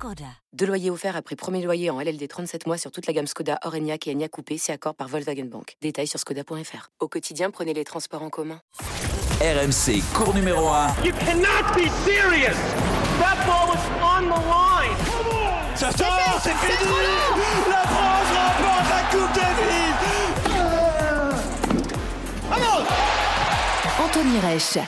Skoda. Deux loyers offerts après premier loyer en LLD 37 mois sur toute la gamme Skoda, Orenia et Enya Coupé, c'est accord par Volkswagen Bank. Détails sur skoda.fr. Au quotidien, prenez les transports en commun. RMC, cours numéro 1. You cannot be serious! That ball was on the line! Ça sort, c'est fini! La France remporte la Coupe Davis! Anthony Reich.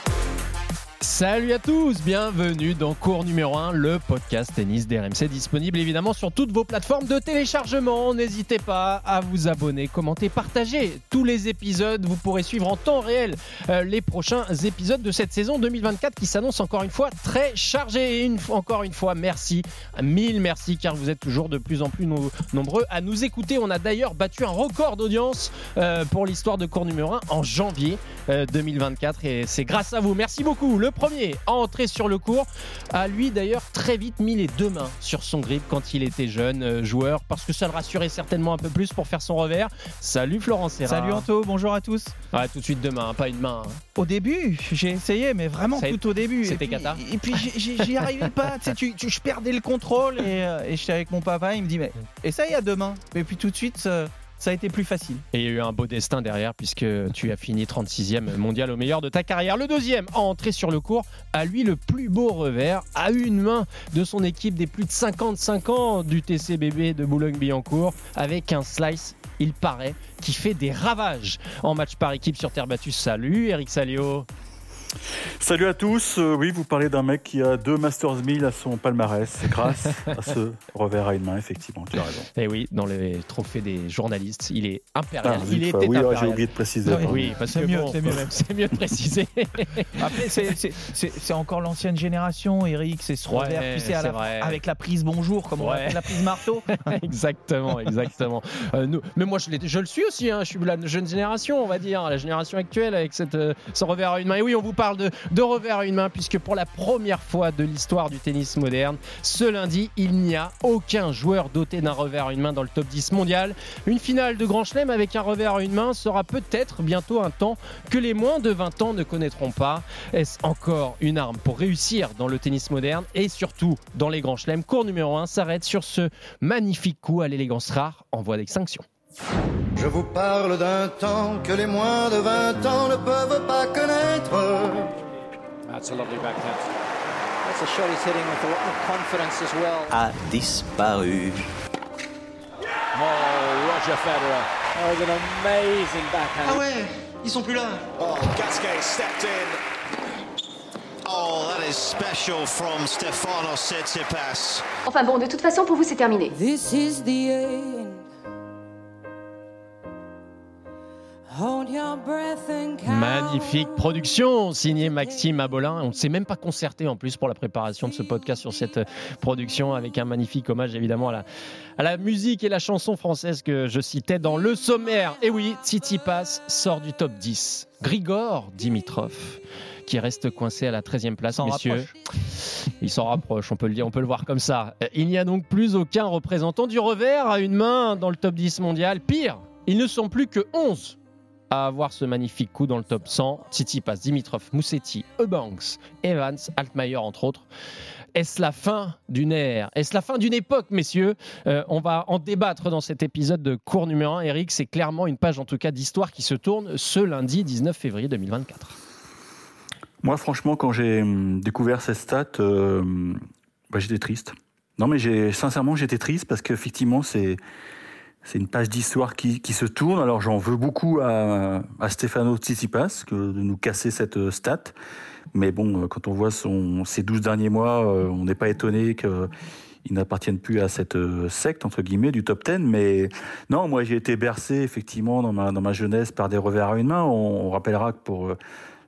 Salut à tous, bienvenue dans cours numéro 1, le podcast tennis d'RMC disponible évidemment sur toutes vos plateformes de téléchargement. N'hésitez pas à vous abonner, commenter, partager tous les épisodes. Vous pourrez suivre en temps réel euh, les prochains épisodes de cette saison 2024 qui s'annonce encore une fois très chargée. Et encore une fois, merci, mille merci car vous êtes toujours de plus en plus no- nombreux à nous écouter. On a d'ailleurs battu un record d'audience euh, pour l'histoire de cours numéro 1 en janvier euh, 2024 et c'est grâce à vous. Merci beaucoup. Premier à entrer sur le cours a lui d'ailleurs très vite mis les deux mains sur son grip quand il était jeune euh, joueur parce que ça le rassurait certainement un peu plus pour faire son revers. Salut Florent Serra. Salut Anto, bonjour à tous. Ouais, tout de suite deux mains, hein, pas une main. hein. Au début, j'ai essayé, mais vraiment Ça tout au début. c'était cata. Et puis j'y- arrivais pas. tu sais, tu, je perdais le contrôle et, euh, et j'étais avec mon papa. Il me dit mais essaye à deux mains. Et puis tout de suite, ça, ça a été plus facile. Et il y a eu un beau destin derrière puisque tu as fini 36e mondial au meilleur de ta carrière. Le deuxième à entrer sur le cours a lui le plus beau revers à une main de son équipe des plus de 55 ans du TCBB de Boulogne-Billancourt avec un slice, il paraît, qui fait des ravages en match par équipe sur terre battue. Salut Eric Salio. Salut à tous. Euh, oui, vous parlez d'un mec qui a deux Masters 1000 à son palmarès. C'est grâce à ce revers à une main, effectivement. Tu as raison. Et Eh oui, dans les trophées des journalistes, il est impérial. Ah, il était oui, ouais, impérial. j'ai oublié de préciser. Oui, C'est mieux, bon, c'est mieux mieux de préciser. Après, c'est- encore l'ancienne génération, Eric. C'est ce Ouais, revers, tu sais, à c'est la- vrai. avec la prise bonjour, comme on appelle la prise marteau. exactement, exactement. Euh, nous- mais moi, je le suis aussi. hein. Je suis la jeune génération, on va dire, la génération actuelle avec cette, euh, ce revers à une main. Et oui, on vous parle de, de revers à une main, puisque pour la première fois de l'histoire du tennis moderne, ce lundi, il n'y a aucun joueur doté d'un revers à une main dans le top 10 mondial. Une finale de Grand Chelem avec un revers à une main sera peut-être bientôt un temps que les moins de 20 ans ne connaîtront pas. Est-ce encore une arme pour réussir dans le tennis moderne et surtout dans les Grands Chelems? Cours numéro 1 s'arrête sur ce magnifique coup à l'élégance rare en voie d'extinction. Je vous parle d'un temps que les moins de 20 ans ne peuvent pas connaître. That's a lovely backhand. That's a shot he's hitting with a lot of confidence as well. A disparu. Oh, Roger Federer. That was an amazing backhand. Ah ouais, ils sont plus là. Oh, Gasquet stepped in. Oh, that is special from Stefanos Tsitsipas. Enfin bon, de toute façon, pour vous, c'est terminé. This is the end. Magnifique production signée Maxime Abolin. On ne s'est même pas concerté en plus pour la préparation de ce podcast sur cette euh, production avec un magnifique hommage évidemment à la, à la musique et la chanson française que je citais dans le sommaire. Et oui, Tsitsipas sort du top 10. Grigor Dimitrov qui reste coincé à la 13e place, S'en messieurs. rapproche. Il s'en rapproche, on peut le dire, on peut le voir comme ça. Euh, Il n'y a donc plus aucun représentant du revers à une main dans le top 10 mondial. Pire, ils ne sont plus que 11 avoir ce magnifique coup dans le top 100. Tsitsipas, Dimitrov, Moussetti, Eubanks, Evans, Altmaier entre autres. Est-ce la fin d'une ère? Est-ce la fin d'une époque, messieurs? Euh, On va en débattre dans cet épisode de cours numéro 1. Eric, c'est clairement une page en tout cas d'histoire qui se tourne ce lundi 19 février 2024. Moi, franchement, quand j'ai hum, découvert ces stats, euh, bah, j'étais triste. Non, mais sincèrement, j'étais triste parce qu'effectivement, c'est c'est une page d'histoire qui, se tourne. Alors, j'en veux beaucoup à, à Stefano Tsitsipas que de nous casser cette euh, stat. Mais bon, euh, quand on voit son, ses 12 derniers mois, euh, on n'est pas étonné qu'il n'appartienne plus à cette secte, entre guillemets, du top 10. Mais non, moi, j'ai été bercé, effectivement, dans ma, jeunesse par des revers à une main. On, on rappellera que pour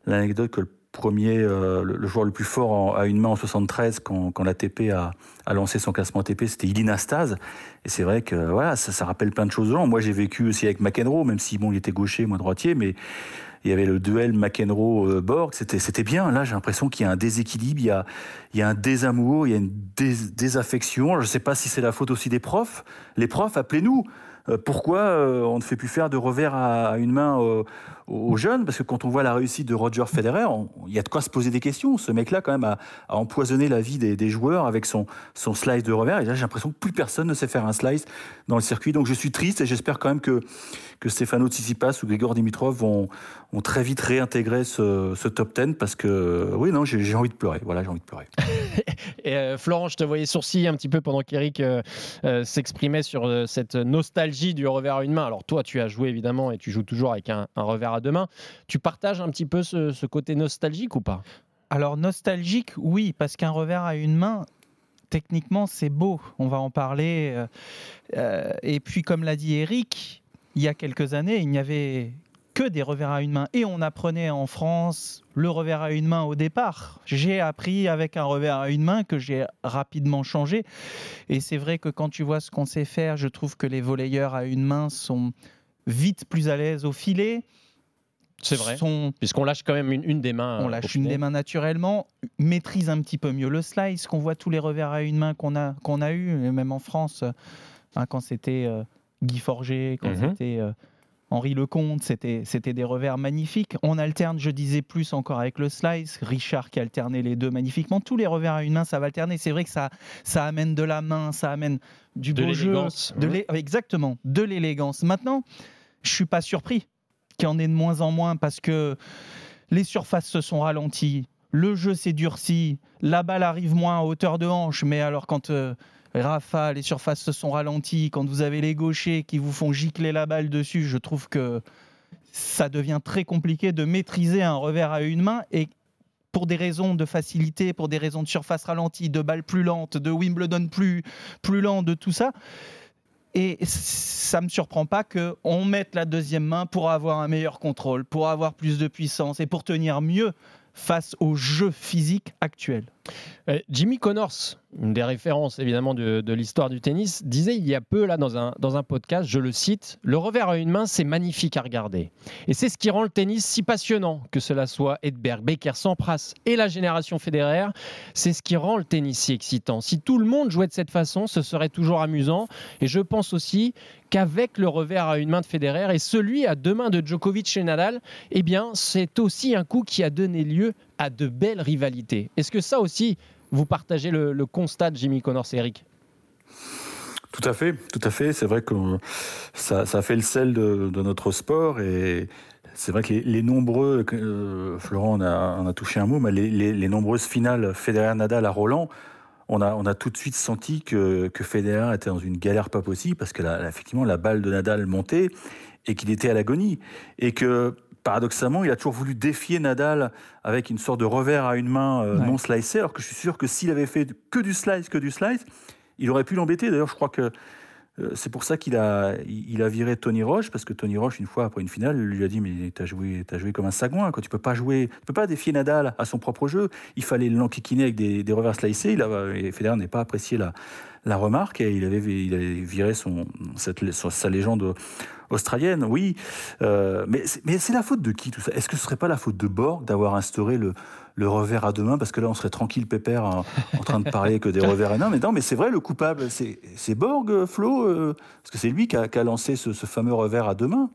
l'anecdote que le premier, euh, le, joueur le plus fort à une main en 73, quand, quand l'ATP a, a lancé son classement ATP, c'était Ilina. Et c'est vrai que voilà, ça, rappelle plein de choses aux gens. Moi, j'ai vécu aussi avec McEnroe, même si bon, il était gaucher, moi droitier, mais il y avait le duel McEnroe-Borg, c'était, bien. Là, j'ai l'impression qu'il y a un déséquilibre, il y a, il y a un désamour, il y a une dés- désaffection. Je ne sais pas si c'est la faute aussi des profs. Les profs, appelez-nous. Euh, Pourquoi euh, on ne fait plus faire de revers à, une main aux jeunes Parce que quand on voit la réussite de Roger Federer, il y a de quoi se poser des questions. Ce mec-là, quand même, a, empoisonné la vie des, joueurs avec son, slice de revers. Et là, j'ai l'impression que plus personne ne sait faire un slice dans le circuit. Donc, je suis triste et j'espère quand même que, que Stefano Tsitsipas ou Grigor Dimitrov vont, très vite réintégrer ce, top 10 parce que, oui, non, j'ai j'ai envie de pleurer. Voilà, j'ai envie de pleurer. Et euh, Florent, je te voyais sourciller un petit peu pendant qu'Eric euh, euh, s'exprimait sur euh, cette nostalgie du revers à une main. Alors toi, tu as joué évidemment et tu joues toujours avec un, un revers mains. Tu partages un petit peu ce, ce côté nostalgique ou pas? Alors nostalgique, oui, parce qu'un revers à une main, techniquement, c'est beau. On va en parler. euh, euh, et puis, comme l'a dit Eric, il y a quelques années, il n'y avait que des revers à une main. Et on apprenait en France le revers à une main au départ. J'ai appris avec un revers à une main que j'ai rapidement changé. Et c'est vrai que quand tu vois ce qu'on sait faire, je trouve que les volleyeurs à une main sont vite plus à l'aise au filet. C'est vrai. Sont Puisqu'on lâche quand même une, une des mains. on euh, lâche une des mains naturellement, maîtrise un petit peu mieux le slice, qu'on voit tous les revers à une main qu'on a, qu'on a eu, même en France, euh, hein, quand c'était euh, Guy Forger, quand Mhm. c'était euh, Henri Lecomte, c'était, des revers magnifiques. On alterne, je disais plus encore avec le slice, Richard qui alternait les deux magnifiquement. Tous les revers à une main, ça va alterner. C'est vrai que ça, ça amène de la main, ça amène du De beau jeu, de Mhm. l'é- exactement, de l'élégance. Maintenant, je suis pas surpris qu'il y en ait de moins en moins parce que les surfaces se sont ralenties, le jeu s'est durci, la balle arrive moins à hauteur de hanche, mais alors quand euh, Rafa, les surfaces se sont ralenties, quand vous avez les gauchers qui vous font gicler la balle dessus, je trouve que ça devient très compliqué de maîtriser un revers à une main et pour des raisons de facilité, pour des raisons de surface ralentie, de balles plus lentes, de Wimbledon plus, plus lent, de tout ça. Et ça me surprend pas qu'on mette la deuxième main pour avoir un meilleur contrôle, pour avoir plus de puissance et pour tenir mieux face au jeu physique actuel. Euh, Jimmy Connors, une des références évidemment de, l'histoire du tennis, disait il y a peu là dans un, dans un podcast, je le cite, le revers à une main c'est magnifique à regarder. Et c'est ce qui rend le tennis si passionnant, que cela soit Edberg, Becker, Sampras et la génération Federer, c'est ce qui rend le tennis si excitant. Si tout le monde jouait de cette façon, ce serait toujours amusant. Et je pense aussi qu'avec le revers à une main de Federer et celui à deux mains de Djokovic et Nadal, eh bien c'est aussi un coup qui a donné lieu à de belles rivalités. Est-ce que ça aussi, vous partagez le, constat de Jimmy Connors et Eric? Tout à fait, tout à fait. C'est vrai que ça, fait le sel de, notre sport et c'est vrai que les, nombreux, euh, Florent en a, en a touché un mot, mais les, nombreuses finales Federer-Nadal à Roland, on a, on tout de suite senti que, que Federer était dans une galère pas possible parce que effectivement la balle de Nadal montait et qu'il était à l'agonie et que paradoxalement il a toujours voulu défier Nadal avec une sorte de revers à une main euh, Ouais. non slicé alors que je suis sûr que s'il avait fait que du slice que du slice il aurait pu l'embêter. D'ailleurs, je crois que c'est pour ça qu'il a, il a viré Tony Roche, parce que Tony Roche, une fois après une finale, lui a dit Mais t'as joué, t'as joué comme un sagouin, quoi. tu peux pas jouer, tu peux pas défier Nadal à son propre jeu. Il fallait l'enquiquiner avec des, revers slicés. Il a, et Federer n'a pas apprécié la, la remarque et il avait, il viré son, sa légende australienne. Oui, euh, mais, c'est- mais c'est la faute de qui tout ça? Est-ce que ce serait pas la faute de Borg d'avoir instauré le, le revers à deux mains Parce que là, on serait tranquille, pépère, en, train de parler que des revers à non, mais non, mais c'est vrai, le coupable, c'est Borg, euh, Flo, euh, parce que c'est lui qui a, qui a lancé ce, ce fameux revers à deux mains.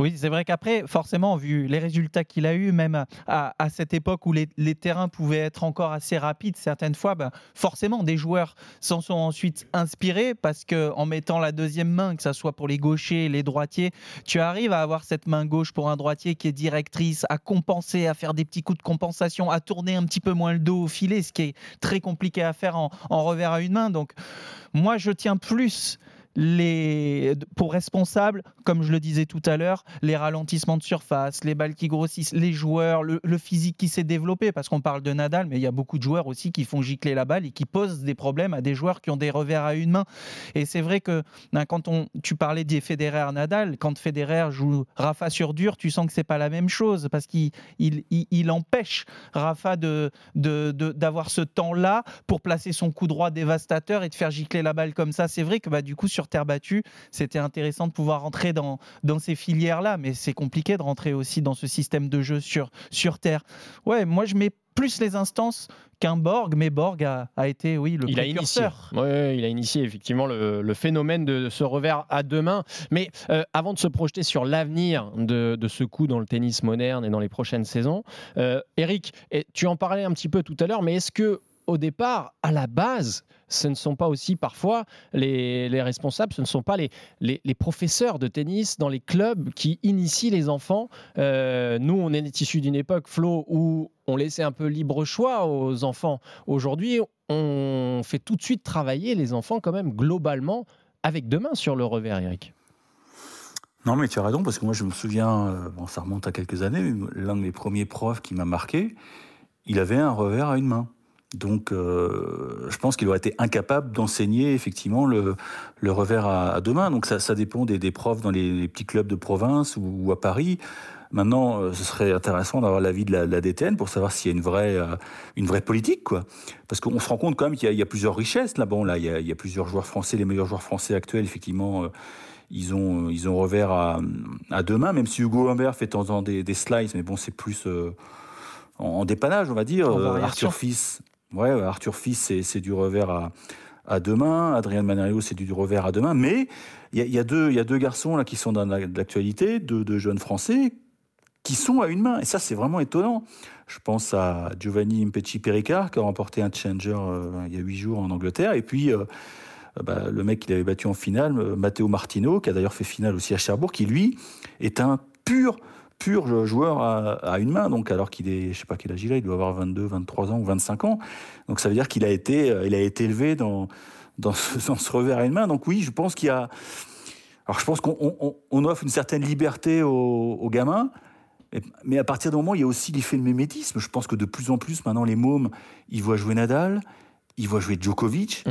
Oui, c'est vrai qu'après, forcément, vu les résultats qu'il a eu, même à, à cette époque où les, les terrains pouvaient être encore assez rapides, certaines fois, ben, forcément, des joueurs s'en sont ensuite inspirés parce que en mettant la deuxième main, que ce soit pour les gauchers, les droitiers, tu arrives à avoir cette main gauche pour un droitier qui est directrice, à compenser, à faire des petits coups de compensation, à tourner un petit peu moins le dos au filet, ce qui est très compliqué à faire en, en revers à une main. Donc, moi, je tiens plus les, pour responsables, comme je le disais tout à l'heure, les ralentissements de surface, les balles qui grossissent, les joueurs, le, physique qui s'est développé, parce qu'on parle de Nadal, mais il y a beaucoup de joueurs aussi qui font gicler la balle et qui posent des problèmes à des joueurs qui ont des revers à une main. Et c'est vrai que ben, quand on, tu parlais des Federer-Nadal, quand Federer joue Rafa sur dur, tu sens que c'est pas la même chose, parce qu'il il, il- empêche Rafa de, de- de- d'avoir ce temps-là pour placer son coup droit dévastateur et de faire gicler la balle comme ça. C'est vrai que bah, du coup, sur terre battue, c'était intéressant de pouvoir rentrer dans, dans ces filières-là, mais c'est compliqué de rentrer aussi dans ce système de jeu sur, sur terre. Ouais, moi je mets plus les instances qu'un Borg, mais Borg a, a été, oui, le il a initié. précurseur. Ouais, il a initié effectivement le, le phénomène de ce revers à deux mains. Mais euh, avant de se projeter sur l'avenir de, de ce coup dans le tennis moderne et dans les prochaines saisons, euh, Eric, tu en parlais un petit peu tout à l'heure, mais est-ce que au départ, à la base, ce ne sont pas aussi parfois les, les responsables, ce ne sont pas les, professeurs de tennis dans les clubs qui initient les enfants. Euh, nous, on est issus d'une époque, Flo, où on laissait un peu libre choix aux enfants. Aujourd'hui, on fait tout de suite travailler les enfants quand même globalement avec deux mains sur le revers, Eric. Non, mais tu as raison, parce que moi, je me souviens, euh, ça remonte à quelques années, l'un de mes premiers profs qui m'a marqué, il avait un revers à une main. Donc, euh, je pense qu'il aurait été incapable d'enseigner effectivement le, le revers à, à deux mains. Donc, ça, ça dépend des, des profs dans les, les petits clubs de province ou, ou à Paris. Maintenant, euh, ce serait intéressant d'avoir l'avis de la, la DTN pour savoir s'il y a une vraie, euh, une vraie politique, quoi. Parce qu'on se rend compte quand même qu'il y, a- il y a plusieurs richesses là. Bon, là, il y, a, il y a plusieurs joueurs français, les meilleurs joueurs français actuels, effectivement. ils ont, ils ont revers à, à deux mains, même si Hugo Humbert fait de temps en temps des, des slices, mais bon, c'est plus euh, en, en dépannage, on va dire. Euh. Arthur Fils, ouais, Arthur Fils, c'est, du revers à, à deux mains. Adrien Manario, c'est du revers à deux mains. Mais il y a, deux, garçons là qui sont dans l'actualité, deux, deux jeunes Français qui sont à une main. Et ça, c'est vraiment étonnant. Je pense à Giovanni Impecci Pericard, qui a remporté un challenger euh, il y a huit jours en Angleterre. Et puis, euh, bah, le mec qu'il avait battu en finale, euh, Matteo Martino, qui a d'ailleurs fait finale aussi à Cherbourg, qui lui est un pur pur joueur à, une main, donc alors qu'il est, je sais pas quel âge il a, il doit avoir 22, 23 ans ou 25 ans. Donc ça veut dire qu'il a été, euh, il a été élevé dans, dans, ce, revers à une main. Donc oui, je pense qu'il y a, alors je pense qu'on on, on offre une certaine liberté aux, gamins, mais- à partir du moment il y a aussi l'effet de mémétisme, je pense que de plus en plus maintenant les mômes, ils voient jouer Nadal, ils voient jouer Djokovic,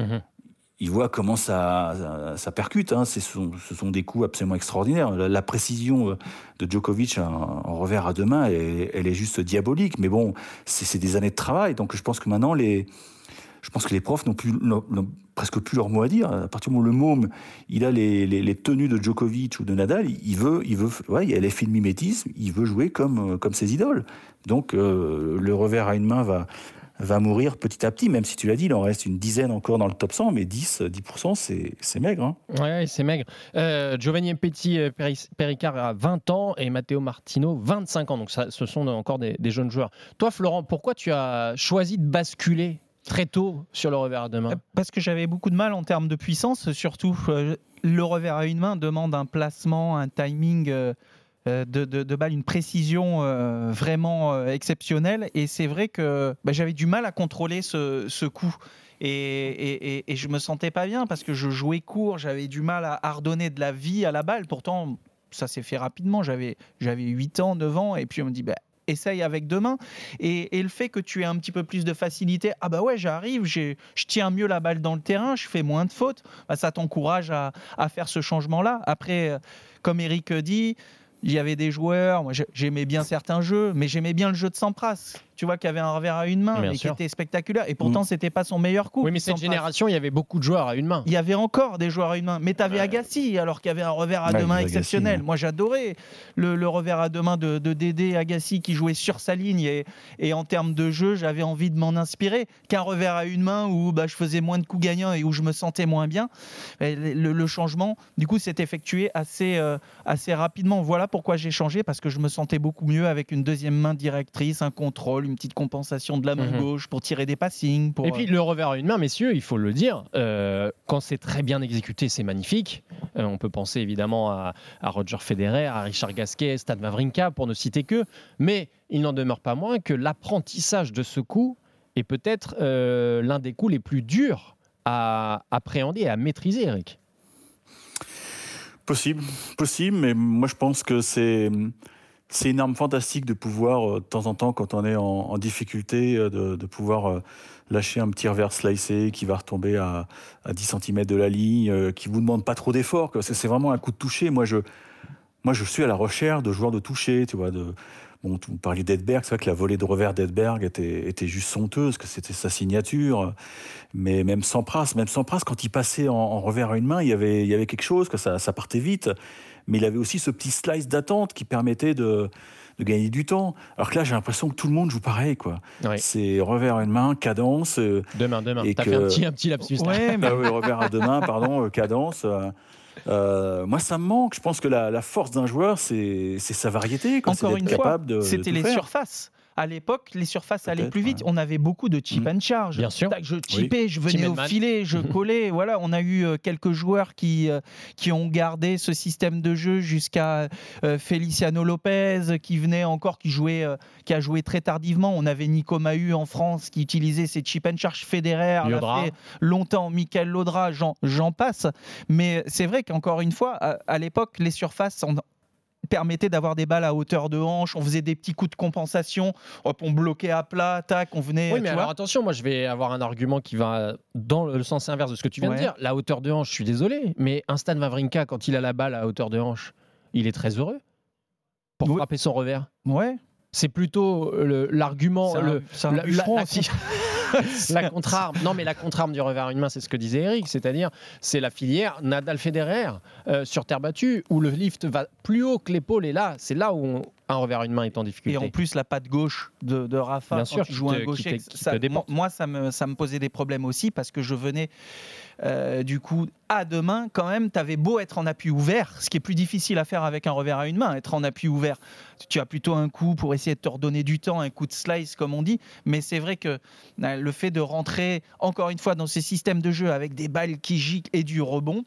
ils voient comment ça, ça, percute. Hein. Ce, sont, des coups absolument extraordinaires. La, précision euh, de Djokovic en, revers à deux mains, elle, est juste diabolique. Mais bon, c'est des années de travail. Donc je pense que maintenant, les, je pense que les profs n'ont presque plus leur mot à dire. À partir du moment où le môme, il a les, les, tenues de Djokovic ou de Nadal, il veut, il veut, ouais, il y a l'effet de mimétisme, il veut jouer comme, comme ses idoles. Donc euh, le revers à une main va, va mourir petit à petit, même si tu l'as dit, il en reste une dizaine encore dans le top 100, mais 10, 10%, c'est c'est maigre. Hein. Ouais, c'est maigre. Euh, Giovanni Petit Pericard a 20 ans et Matteo Martino 25 ans. Donc ça, ce sont encore des, des jeunes joueurs. Toi, Florent, pourquoi tu as choisi de basculer très tôt sur le revers à deux mains? Parce que j'avais beaucoup de mal en termes de puissance, surtout. euh, le revers à une main demande un placement, un timing euh, euh, de, de, de balle, une précision euh, vraiment euh, exceptionnelle. Et c'est vrai que bah, j'avais du mal à contrôler ce, coup. Et, et, et, je me sentais pas bien parce que je jouais court, j'avais du mal à, redonner de la vie à la balle. Pourtant, ça s'est fait rapidement. J'avais, j'avais 8 ans, 9 ans, et puis on me dit, bah, essaye avec deux mains. Et, le fait que tu aies un petit peu plus de facilité, ah bah ouais, j'arrive, je tiens mieux la balle dans le terrain, je fais moins de fautes, bah, ça t'encourage à, à faire ce changement-là. Après, euh, comme Eric dit, il y avait des joueurs, moi j'ai- j'aimais bien certains jeux, mais j'aimais bien le jeu de Sampras. Tu vois, qui avait un revers à une main, Bien sûr. qui était spectaculaire. Et pourtant, c'était pas son meilleur coup. Oui, mais cette génération, il y avait beaucoup de joueurs à une main. Il y avait encore des joueurs à une main. Mais tu avais Agassi, alors qu'il y avait un revers à Ouais, deux mains Agassi, exceptionnel. ouais. Moi, j'adorais le, le revers à deux mains de, de Dédé Agassi qui jouait sur sa ligne. Et, et en termes de jeu, j'avais envie de m'en inspirer. Qu'un revers à une main où bah, je faisais moins de coups gagnants et où je me sentais moins bien. Et Le, le changement, du coup, s'est effectué assez, euh, assez rapidement. Voilà pourquoi j'ai changé, parce que je me sentais beaucoup mieux avec une deuxième main directrice, un contrôle, une petite compensation de la main Mhm. gauche pour tirer des passings. Pour, Et puis le revers à une main, messieurs, il faut le dire, euh, quand c'est très bien exécuté, c'est magnifique. Euh, on peut penser évidemment à, à Roger Federer, à Richard Gasquet, Stan Wawrinka, pour ne citer que. Mais il n'en demeure pas moins que l'apprentissage de ce coup est peut-être euh, l'un des coups les plus durs à appréhender et à maîtriser, Eric. Possible, possible, mais moi je pense que c'est c'est une arme fantastique de pouvoir euh, de temps en temps, quand on est en, difficulté, euh, de, pouvoir euh, lâcher un petit revers slicé qui va retomber à, à 10 cm de la ligne, qui vous demande pas trop d'efforts. C'est vraiment un coup de toucher. Moi je suis à la recherche de joueurs de toucher, tu vois, de Bon, vous parliez d'Edberg, c'est vrai que la volée de revers d'Edberg était, juste sonteuse, que c'était sa signature. Mais même Sampras, même quand il passait en, revers à une main, il y avait, quelque chose, que ça partait vite. Mais il avait aussi ce petit slice d'attente qui permettait de, de gagner du temps. Alors que là, j'ai l'impression que tout le monde joue pareil, quoi. Oui. C'est revers à une main, cadence. euh, mains. et T'as que- fait un petit, un petit lapsus. là. Ouais, mais ah oui, revers à deux mains, pardon, euh, cadence. euh, euh, moi, ça me manque. Je pense que la, la force d'un joueur, c'est c'est sa variété. quoi. C'est Encore une fois, capable de- de c'était les faire. surfaces. À l'époque, les surfaces allaient plus vite. ouais. On avait beaucoup de chip Mm. and charge. Bien sûr. Je chipais, je venais au filet, je collais. Voilà, on a eu euh, quelques joueurs qui, euh, qui ont gardé ce système de jeu jusqu'à euh, Feliciano Lopez, qui venait encore, qui jouait, euh, qui a joué très tardivement. On avait Nico Mahut en France qui utilisait ses chip and charge Federer, l'a fait longtemps, Michael Laudra, j'en j'en passe. Mais c'est vrai qu'encore une fois, à, à l'époque, les surfaces on- permettaient d'avoir des balles à hauteur de hanche, on faisait des petits coups de compensation, hop, on bloquait à plat, tac, on venait. Oui, mais alors vois. attention, moi je vais avoir un argument qui va dans le sens inverse de ce que tu viens Ouais. de dire. La hauteur de hanche, je suis désolé, mais un Stan Wawrinka, quand il a la balle à hauteur de hanche, il est très heureux pour Oui. frapper son revers. Ouais. C'est plutôt le- l'argument, le, un la- la-. la contre-arme. Non, mais la contre-arme du revers à une main, c'est ce que disait Eric, c'est-à-dire c'est la filière Nadal-Federer euh, sur terre battue où le lift va plus haut que l'épaule et là, c'est là où on- un revers à une main est en difficulté. Et en plus, la patte gauche de, de Rafa, Bien quand sûr, tu qui joues te- un gaucher, ça- moi, ça me, ça me posait des problèmes aussi parce que je venais euh, du coup à deux mains. Quand même, tu avais beau être en appui ouvert, ce qui est plus difficile à faire avec un revers à une main, être en appui ouvert. Tu as plutôt un coup pour essayer de te redonner du temps, un coup de slice, comme on dit. Mais c'est vrai que euh, le fait de rentrer encore une fois dans ces systèmes de jeu avec des balles qui giclent et du rebond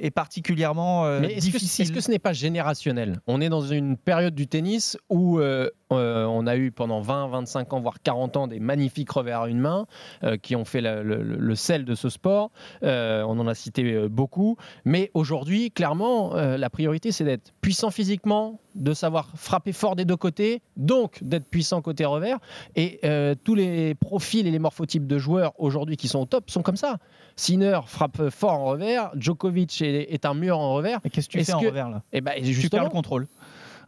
est particulièrement euh, Mais que, difficile. est-ce que ce n'est pas générationnel? On est dans une période du tennis où euh, euh, on a eu pendant 20, 25 ans, voire 40 ans, des magnifiques revers à une main euh, qui ont fait la- le, sel de ce sport. On en a cité beaucoup. Mais aujourd'hui, clairement, la priorité, c'est d'être puissant physiquement, de savoir frapper fort des deux côtés, donc d'être puissant côté revers. Et tous les profils et les morphotypes de joueurs aujourd'hui qui sont au top sont comme ça. Sinner frappe fort en revers, Djokovic est, est un mur en revers. Mais qu'est-ce que tu fais en revers là? Eh ben, tu perds le contrôle.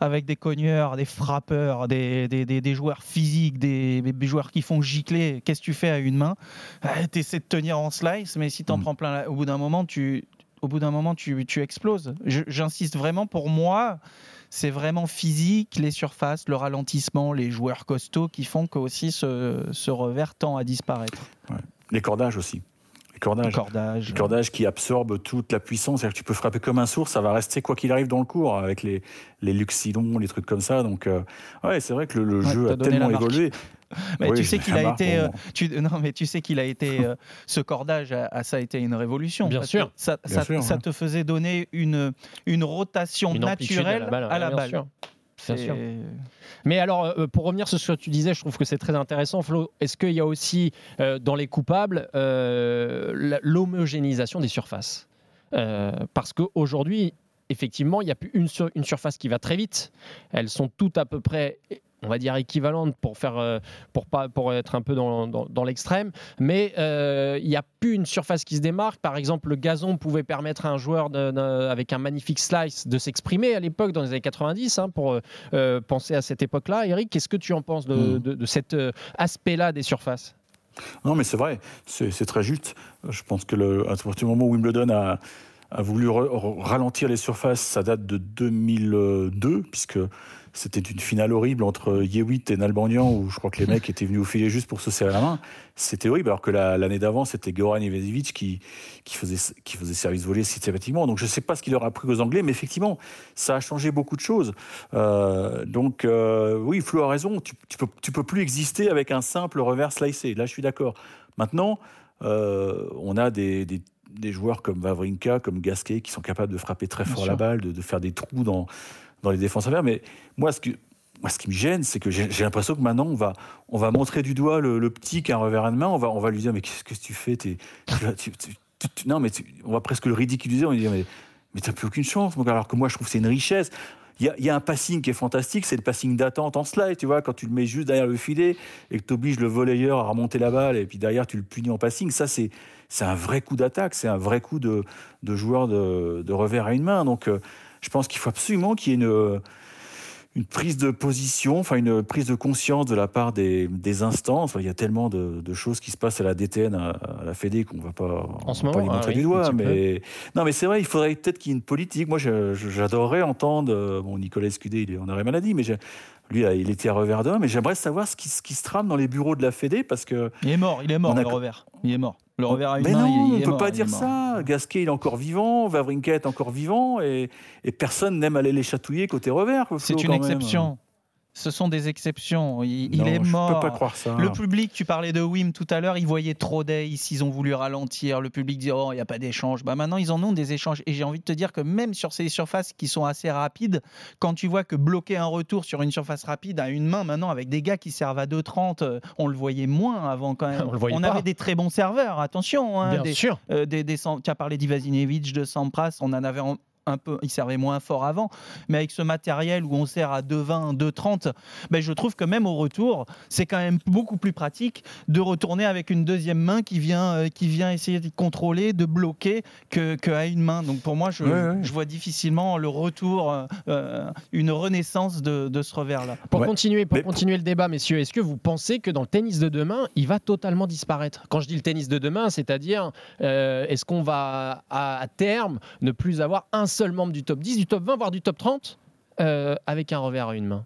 Avec des cogneurs, des frappeurs, des, des, des- des joueurs physiques, des, des joueurs qui font gicler, qu'est-ce que tu fais à une main? Tu essaies de tenir en slice, mais si tu en Mm. prends plein, la- au bout d'un moment, tu, au bout d'un moment, tu, tu exploses. J'insiste vraiment, pour moi, c'est vraiment physique, les surfaces, le ralentissement, les joueurs costauds qui font que aussi ce, ce revers tend à disparaître. Les cordages aussi. Cordage. Les cordages qui absorbent toute la puissance. C'est-à-dire que tu peux frapper comme un sourd, ça va rester quoi qu'il arrive dans le cours, avec les, les luxilons, les trucs comme ça. Donc, euh, ouais, c'est vrai que le, le Ouais, jeu a tellement évolué. Mais Oui, tu sais qu'il a pour euh, tu, non mais tu sais qu'il a été, euh, ce cordage, a- a- ça a été une révolution. Bien sûr. ça, Bien ça- sûr, ça ouais. te faisait donner une une rotation une naturelle à la bien balle. Bien sûr. Mais alors, euh, pour revenir sur ce que tu disais, je trouve que c'est très intéressant, Flo. Est-ce qu'il y a aussi euh, dans les coupables euh, l'homogénéisation des surfaces Euh, Parce qu'aujourd'hui, effectivement, il n'y a plus une, sur- une surface qui va très vite. Elles sont toutes à peu près, on va dire, équivalentes pour, faire, euh, pour, pas, pour être un peu dans, dans- dans l'extrême. Mais euh, il n'y a plus une surface qui se démarque. Par exemple, le gazon pouvait permettre à un joueur de- de- avec un magnifique slice de s'exprimer à l'époque, dans les années 90, hein, pour euh, penser à cette époque-là. Eric, qu'est-ce que tu en penses de, Mm. de- de cet euh, aspect-là des surfaces? Non, mais c'est vrai, c'est très juste. Je pense que le, à partir du moment où Wimbledon a, a voulu ralentir les surfaces, ça date de 2002, puisque c'était une finale horrible entre Yewitt et Nalbandian, où je crois que les mecs étaient venus au filet juste pour se serrer la main. C'était horrible, alors que la- l'année d'avant, c'était Goran Ivanovic qui, qui, faisait, qui faisait service volé systématiquement. Donc je ne sais pas ce qu'il leur a appris aux Anglais, mais effectivement, ça a changé beaucoup de choses. Euh, donc euh, oui, Flo a raison, tu, tu, peux, tu peux plus exister avec un simple revers slicé. Là, je suis d'accord. Maintenant, euh, on a des, des- des joueurs comme Vavrinka, comme Gasquet, qui sont capables de frapper très Bien fort sûr. la balle, de, de faire des trous dans, dans les défenses adverses. Mais moi, ce, qui me gêne, c'est que j'ai l'impression que maintenant, on va, on va montrer du doigt le, petit qui a un revers à une main. On va, on va lui dire Mais qu'est-ce que tu fais Non, mais on va presque le ridiculiser. On va lui dire Mais, mais t'as plus aucune chance. Alors que moi, je trouve que c'est une richesse. Il y, a, un passing qui est fantastique, c'est le passing d'attente en slide, tu vois, quand tu le mets juste derrière le filet et que tu obliges le volleyeur à remonter la balle et puis derrière tu le punis en passing, ça c'est c'est un vrai coup d'attaque, c'est un vrai coup de, de joueur de, de revers à une main. Donc euh, je pense qu'il faut absolument qu'il y ait une, une prise de position, enfin une prise de conscience de la part des, des instances. Il y a tellement de, de, choses qui se passent à la DTN, à, à la Fédé, qu'on ne va pas, en ce va moment, pas les montrer ah, du doigt. non, mais c'est vrai, il faudrait peut-être qu'il y ait une politique. Moi, j'adorerais entendre. euh, Bon, Nicolas Escudé, il est en arrêt maladie, mais lui, là, il était à revers d'homme. Mais j'aimerais savoir ce qui, ce qui se trame dans les bureaux de la Fédé, parce que. Il est mort, il est mort, a- le revers. Il est mort. Le revers à une Mais main, non, il, il on ne peut mort, pas dire ça. Gasquet, il est encore vivant, Vavrinka est encore vivant, et, et personne n'aime aller les chatouiller côté revers. C'est une exception. Ce sont des exceptions. Il, il est je mort. peux pas croire ça. Le public, tu parlais de Wim tout à l'heure, ils voyaient trop d'ace, ils ont voulu ralentir. Le public dit oh il n'y a pas d'échange. Bah maintenant ils en ont des échanges. Et j'ai envie de te dire que même sur ces surfaces qui sont assez rapides, quand tu vois que bloquer un retour sur une surface rapide à une main maintenant avec des gars qui servent à 2,30, euh, on le voyait moins avant quand même. On le voyait pas. avait des très bons serveurs. Attention. hein, Bien des, sûr. euh, des, des Sam- tu as parlé d'Ivazinovic, de Sampras, on en avait en- un peu, il servait moins fort avant, mais avec ce matériel où on sert à 2,20, 2,30, ben je trouve que même au retour, c'est quand même beaucoup plus pratique de retourner avec une deuxième main qui vient, euh, qui vient essayer de contrôler, de bloquer, que, que à une main. Donc pour moi, je, Ouais, ouais. je vois difficilement le retour, euh, euh, une renaissance de, de ce revers-là. Pour Ouais. continuer, pour Mais- continuer le débat, messieurs, est-ce que vous pensez que dans le tennis de demain, il va totalement disparaître? Quand je dis le tennis de demain, c'est-à-dire, euh, est-ce qu'on va à, à terme ne plus avoir un seul membre du top 10, du top 20, voire du top 30 euh, avec un revers à une main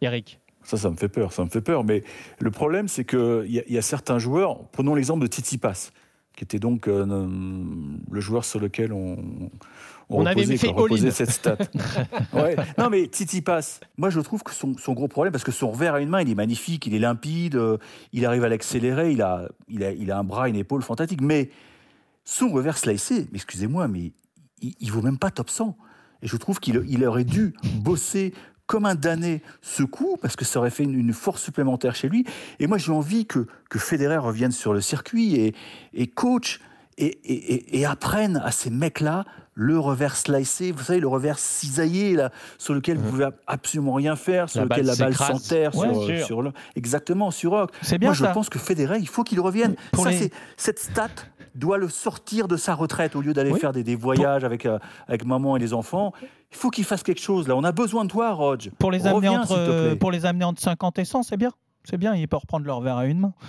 Eric Ça, ça me fait peur, ça me fait peur. Mais le problème, c'est qu'il y, a- y a certains joueurs, prenons l'exemple de Tsitsipas, qui était donc euh, le joueur sur lequel on, On avait reposait, fait quoi, reposait cette stat. Ouais. Non, mais Tsitsipas, moi je trouve que son, son gros problème, parce que son revers à une main, il est magnifique, il est limpide, euh, il arrive à l'accélérer, il a, il, a, il a un bras, une épaule fantastique. Mais son revers slicé, excusez-moi, mais il, il vaut même pas top 100. Et je trouve qu'il il aurait dû bosser comme un damné ce coup, parce que ça aurait fait une, une force supplémentaire chez lui. Et moi, j'ai envie que, que Federer revienne sur le circuit et, et coach et, et, et- et apprenne à ces mecs-là le revers slicé, vous savez, le revers cisaillé, là, sur lequel vous pouvez absolument rien faire, sur La lequel balle la balle s'enterre Ouais, sur, sûr. sur le... Exactement, sur Rock. Moi, je pense que Federer, il faut qu'il revienne. Ça, les- Cette stat doit le sortir de sa retraite au lieu d'aller Oui. faire des, des voyages avec, euh, avec maman et les enfants. Il faut qu'il fasse quelque chose là. On a besoin de toi, Rodge. Pour les amener entre, pour les amener entre 50 et 100, c'est bien. C'est bien, il peut reprendre leur verre à une main.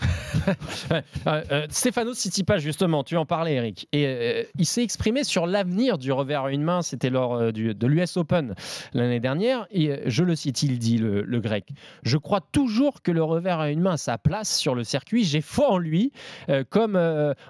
Euh, euh, Stéphano Tsitsipas, justement, tu en parlais, Eric. Et euh, il s'est exprimé sur l'avenir du revers à une main. C'était lors euh, du- de l'US Open l'année dernière. Et je le cite, il dit, le, grec Je crois toujours que le revers à une main a sa place sur le circuit. J'ai foi en lui. Comme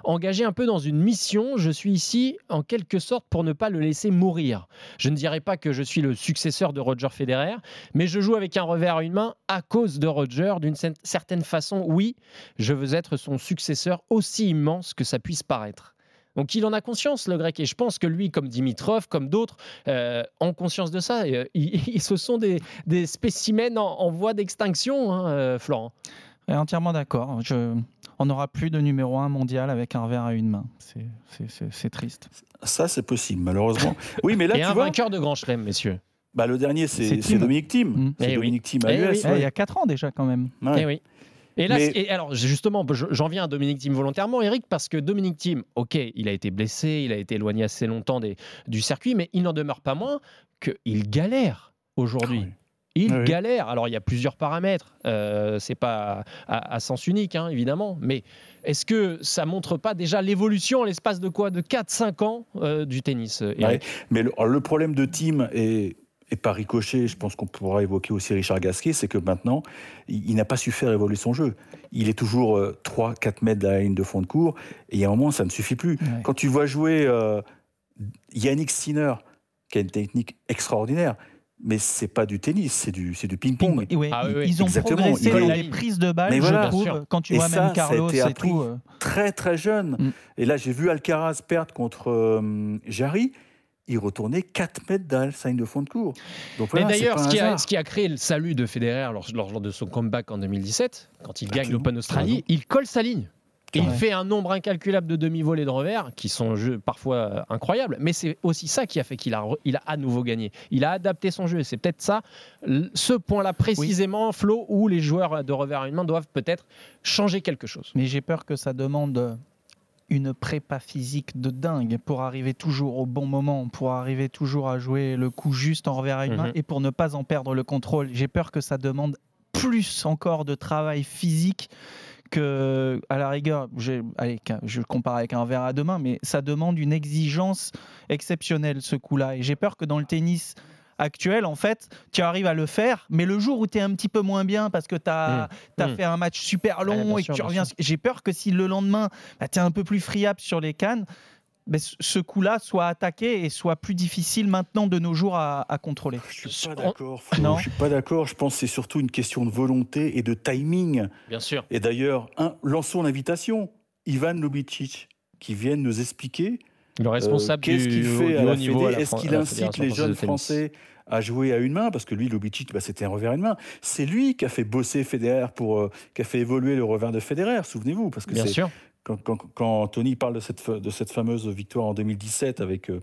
engagé un peu dans une mission, je suis ici en quelque sorte pour ne pas le laisser mourir. Je ne dirais pas que je suis le successeur de Roger Federer, mais je joue avec un revers à une main à cause de Roger. D'une cer- certaine façon, oui, je veux être son successeur aussi immense que ça puisse paraître. Donc il en a conscience, le grec, et je pense que lui, comme Dimitrov, comme d'autres, euh, ont conscience de ça. Et, euh, ils, ce sont des, des spécimens en, en voie d'extinction, hein, euh, Florent. Et entièrement d'accord. Je... On n'aura plus de numéro 1 mondial avec un revers à une main. C'est triste. Ça, c'est possible, malheureusement. Oui, mais là, et tu un vois, vainqueur de Grand Chelem, messieurs. Bah, le dernier, C'est Dominique Thiem. C'est oui. Dominique Thiem à l'US. oui. Il y a 4 ans déjà quand même. Ouais. Eh oui. Et là, Mais- et alors justement, je- j'en viens à Dominique Thiem volontairement, Eric, parce que Dominique Thiem, ok, il a été blessé, il a été éloigné assez longtemps des- du circuit, mais il n'en demeure pas moins qu'il galère aujourd'hui. Ah oui. Il Ah oui. galère. Alors, il y a plusieurs paramètres. Euh, c'est pas à, à sens unique, hein, évidemment. Mais est-ce que ça montre pas déjà l'évolution en l'espace de quoi? De 4-5 ans euh, du tennis, euh, Eric? Mais le, problème de Team et, et par ricochet, je pense qu'on pourra évoquer aussi Richard Gasquet, c'est que maintenant, il, il n'a pas su faire évoluer son jeu. Il est toujours 3-4 mètres de la ligne de fond de cours, et il y a un moment, ça ne suffit plus. Ouais. Quand tu vois jouer euh, Yannick Sinner, qui a une technique extraordinaire, mais c'est pas du tennis, c'est du, c'est du ping-pong. Ah oui, ils- oui. Ils ont Exactement, progressé il dans colle les prises de balles, Mais je voilà. trouve. Quand tu Et vois ça, même ça a Carlos été et tout. euh, Très très jeune. Mm. Et là, j'ai vu Alcaraz perdre contre euh, Jarry. Il retournait 4 mètres dans la ligne de fond de cours. Donc voilà, Et d'ailleurs, ce, qui a- hasard. ce qui a créé le salut de Federer lors, lors de son comeback en 2017, quand il gagne l'Open Australie, il colle sa ligne. Et il fait un nombre incalculable de demi-volées de revers qui sont jeux parfois euh, incroyables, mais c'est aussi ça qui a fait qu'il a, il a à nouveau gagné. Il a adapté son jeu et c'est peut-être ça, ce point-là précisément, Flo, où les joueurs de revers à une main doivent peut-être changer quelque chose. Mais j'ai peur que ça demande une prépa physique de dingue pour arriver toujours au bon moment, pour arriver toujours à jouer le coup juste en revers à une main Mhm. et pour ne pas en perdre le contrôle. J'ai peur que ça demande plus encore de travail physique que, à la rigueur, allez, je le compare avec un verre à deux mains, mais ça demande une exigence exceptionnelle ce coup-là. Et j'ai peur que dans le tennis actuel, en fait, tu arrives à le faire, mais le jour où tu es un petit peu moins bien parce que tu as, Mmh. Mmh. fait un match super long et sûr, que tu reviens, j'ai peur que si le lendemain, tu es un peu plus friable sur les cannes, ben, ce- coup-là soit attaqué et soit plus difficile maintenant de nos jours à, à contrôler. Je suis pas d'accord. Je suis pas d'accord. Je pense que c'est surtout une question de volonté et de timing. Bien sûr. Et d'ailleurs, un- lançons l'invitation. Ivan Lubicic, qui vienne nous expliquer Le responsable euh, qu'est-ce qu'il fait à la Fédé. Est-ce qu'il incite les jeunes. Français à jouer à une main Parce que lui, Lubicic, bah, c'était un revers à une main. C'est lui qui a fait bosser Federer, pour, euh, qui a fait évoluer le revers de Federer, souvenez-vous. Parce que Bien sûr. quand, quand- quand Tony parle de cette, fa- de cette fameuse victoire en 2017 avec euh,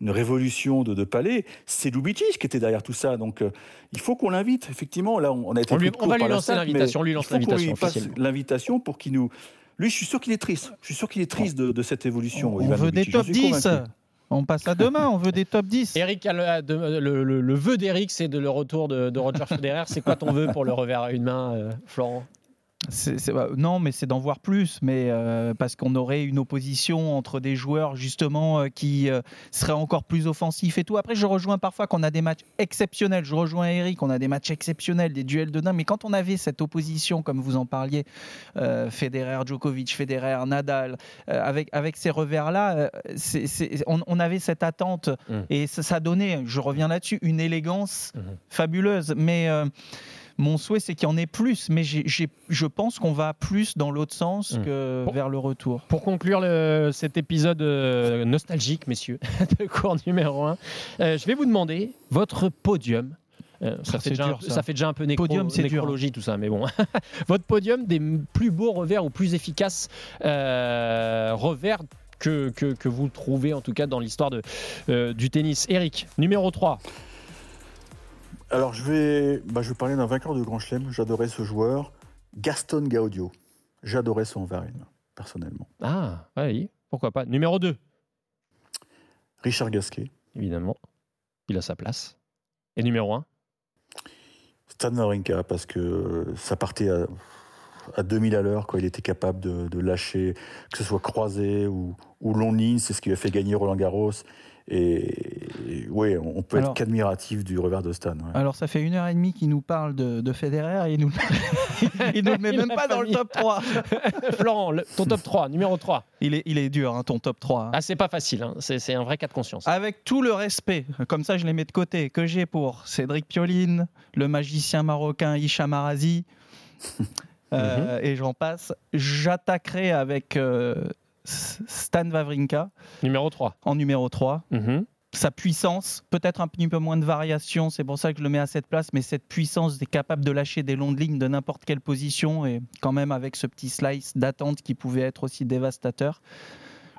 une révolution de, de palais, c'est Lubicic qui était derrière tout ça. Donc euh, il faut qu'on l'invite. Effectivement, là, on, on a été On lui- on va lui lancer l'invitation, lui il lance l'invitation officiellement. L'invitation pour qu'il nous. Lui, je suis sûr qu'il est triste. Je suis sûr qu'il est triste de, de cette évolution. On veut des top suis 10 convaincu. On passe à demain, on veut des top 10. Eric, a le, le, le- le vœu d'Eric, c'est de le retour de, de Roger Federer. C'est quoi ton vœu pour le revers à une main, euh, Florent? Bah, non, mais c'est d'en voir plus, mais euh, parce qu'on aurait une opposition entre des joueurs justement euh, qui euh, seraient encore plus offensifs et tout. Après, je rejoins parfois qu'on a des matchs exceptionnels. Je rejoins Eric, on a des matchs exceptionnels, des duels de dingue. Mais quand on avait cette opposition, comme vous en parliez, Federer, Djokovic, Federer, Nadal, avec avec ces revers-là, c'est- c'est- on, on avait cette attente Mm. et ça, ça donnait. Je reviens là-dessus, une élégance Mhm. fabuleuse, mais mon souhait, c'est qu'il y en ait plus, mais je pense qu'on va plus dans l'autre sens Mm. que vers le retour. Pour conclure le- cet épisode euh, nostalgique, messieurs, de cours numéro 1, je vais vous demander votre podium. Euh, ça, fait déjà, dur, un- ça. ça. fait déjà un peu nécro- Podium, c'est dur. nécrologie tout ça, mais bon. votre podium des plus beaux revers ou plus efficaces euh, revers que, que, que vous trouvez en tout cas dans l'histoire euh, du tennis. Eric, numéro 3. Alors, je vais, bah, je vais parler d'un vainqueur de Grand Chelem. J'adorais ce joueur, Gaston Gaudio. J'adorais son main, personnellement. Ah, oui, pourquoi pas? Numéro 2, Richard Gasquet, évidemment. Il a sa place. Et numéro 1 Stan Wawrinka, parce que ça partait à, à 2000 à l'heure. quoi. Il était capable de, de lâcher, que ce soit croisé ou, ou long ligne. C'est ce qui a fait gagner Roland Garros. Et, et ouais, on peut Alors- être qu'admiratif du revers de Stan. ouais. Alors, ça fait une heure et demie qu'il nous parle de, de Federer et il nous, il nous le met Il même pas pas dans le top 3. Florent, le- ton top 3, numéro 3. Il est, il est dur, hein, ton top 3. hein. Ah, c'est pas facile, hein. c'est c'est un vrai cas de conscience. Avec tout le respect, comme ça je les mets de côté, que j'ai pour Cédric Pioline, le magicien marocain Hicham Arazi, euh, et j'en passe, j'attaquerai avec euh, Stan Wawrinka Numéro 3. en numéro 3. Mhm. Sa puissance, peut-être un petit peu moins de variation, c'est pour ça que je le mets à cette place, mais cette puissance est capable de lâcher des longues lignes de n'importe quelle position et quand même avec ce petit slice d'attente qui pouvait être aussi dévastateur.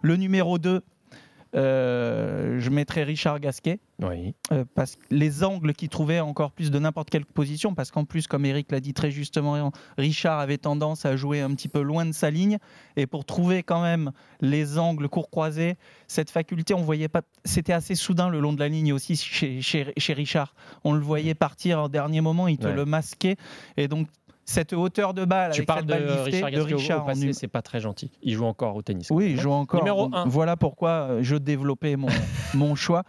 Le numéro 2, euh, je mettrai Richard Gasquet. Oui. Euh, parce que les angles qu'il trouvait encore plus de n'importe quelle position, parce qu'en plus, comme Eric l'a dit très justement, Richard avait tendance à jouer un petit peu loin de sa ligne, et pour trouver quand même les angles court croisés, cette faculté, on voyait pas, c'était assez soudain le long de la ligne aussi chez, chez, chez Richard. On le voyait partir en dernier moment, il te Ouais. le masquait, et donc cette hauteur de balle, Tu avec parles cette de balle liftée Richard de au- Richard au passé, c'est pas très gentil. Il joue encore au tennis. oui, je joue encore. Numéro Donc, un. Voilà pourquoi euh, je développais mon, mon choix.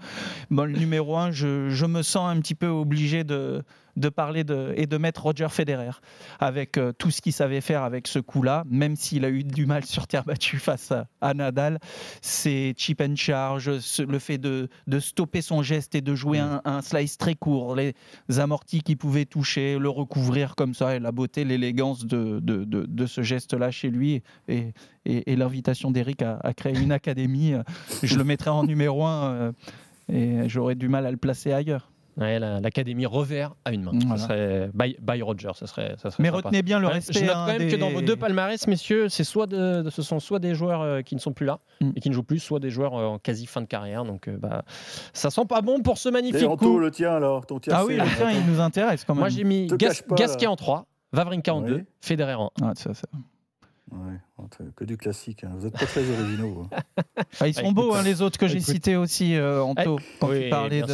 Bon, le numéro 1, je, je me sens un petit peu obligé de, de parler de, et de mettre Roger Federer avec euh, tout ce qu'il savait faire avec ce coup-là, même s'il a eu du mal sur terre battue face à, à Nadal. C'est chip and charge, ce- le fait de, de stopper son geste et de jouer un, un slice très court, les amortis qu'il pouvait toucher, le recouvrir comme ça, et la beauté, l'élégance de, de, de- ce geste-là chez lui. Et, et, et l'invitation d'Eric à, à créer une académie, euh, je le mettrais en numéro 1 et j'aurais du mal à le placer ailleurs. Ouais, la- L'Académie revers à une main. Voilà. Ça serait by, by Roger, ça serait, ça serait Mais sympa. retenez bien le Ouais, respect. Je note hein, quand même des- que dans vos deux palmarès, messieurs, c'est soit de, ce sont soit des joueurs euh, qui ne sont plus là Mm. et qui ne jouent plus, soit des joueurs euh, en quasi fin de carrière. Donc, euh, bah, ça sent pas bon pour ce Et magnifique coup. le tien alors ton tien, Ah oui, le tien, il nous intéresse quand même. Moi, j'ai mis Gas- pas, Gasquet là. en 3, Vavrinka en Oui. 2, Federer en 1. Ah, ça, ça. Ouais, Que du classique. hein. Vous n'êtes pas très originaux. hein. Ah, ils sont Écoute, beaux, hein, les autres que j'ai cités aussi, euh, Anto. Eh, Quand oui, tu parlais de,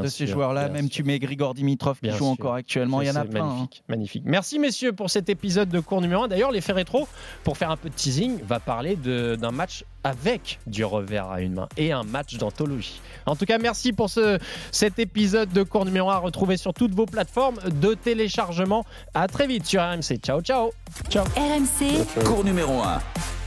sûr, ces joueurs-là, même tu mets Grigor Dimitrov qui Bien joue sûr. encore actuellement, il y en a plein. hein. Magnifique, magnifique. Merci messieurs pour cet épisode de cours numéro 1. D'ailleurs, l'effet rétro, pour faire un peu de teasing, va parler de- d'un match avec du revers à une main et un match d'anthologie. En tout cas, merci pour ce, cet épisode de cours numéro 1 à retrouver sur toutes vos plateformes de téléchargement. À très vite sur RMC. Ciao, ciao. Ciao. RMC, Cours numéro 1. programa.